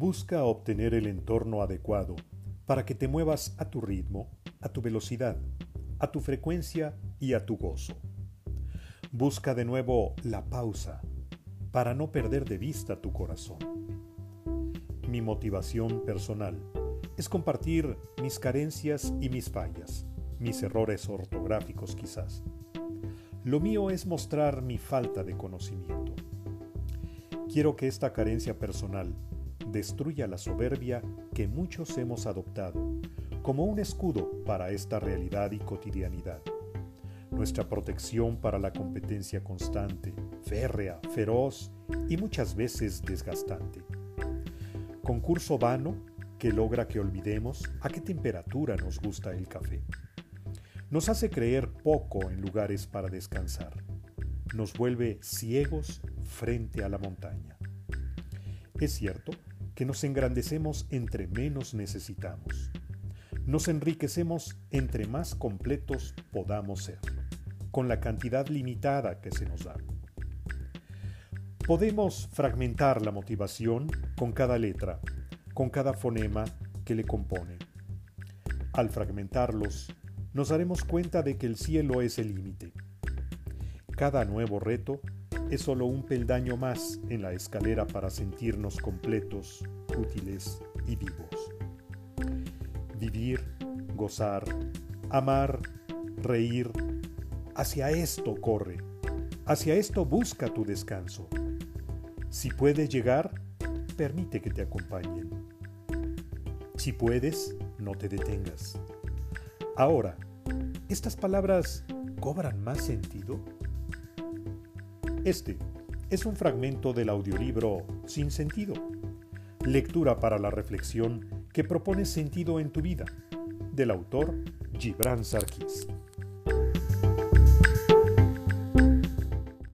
Busca obtener el entorno adecuado para que te muevas a tu ritmo, a tu velocidad, a tu frecuencia y a tu gozo. Busca de nuevo la pausa para no perder de vista tu corazón. Mi motivación personal es compartir mis carencias y mis fallas, mis errores ortográficos quizás. Lo mío es mostrar mi falta de conocimiento. Quiero que esta carencia personal destruya la soberbia que muchos hemos adoptado como un escudo para esta realidad y cotidianidad. Nuestra protección para la competencia constante, férrea, feroz y muchas veces desgastante. Concurso vano que logra que olvidemos a qué temperatura nos gusta el café. Nos hace creer poco en lugares para descansar. Nos vuelve ciegos frente a la montaña. Es cierto que nos engrandecemos entre menos necesitamos. Nos enriquecemos entre más completos podamos ser, con la cantidad limitada que se nos da. Podemos fragmentar la motivación con cada letra, con cada fonema que le compone. Al fragmentarlos, nos daremos cuenta de que el cielo es el límite. Cada nuevo reto es solo un peldaño más en la escalera para sentirnos completos, útiles y vivos. Vivir, gozar, amar, reír, hacia esto corre, hacia esto busca tu descanso. Si puedes llegar, permite que te acompañen. Si puedes, no te detengas. Ahora, ¿estas palabras cobran más sentido? Este es un fragmento del audiolibro Sin Sentido, lectura para la reflexión que propone sentido en tu vida, del autor Gibran Sarkis.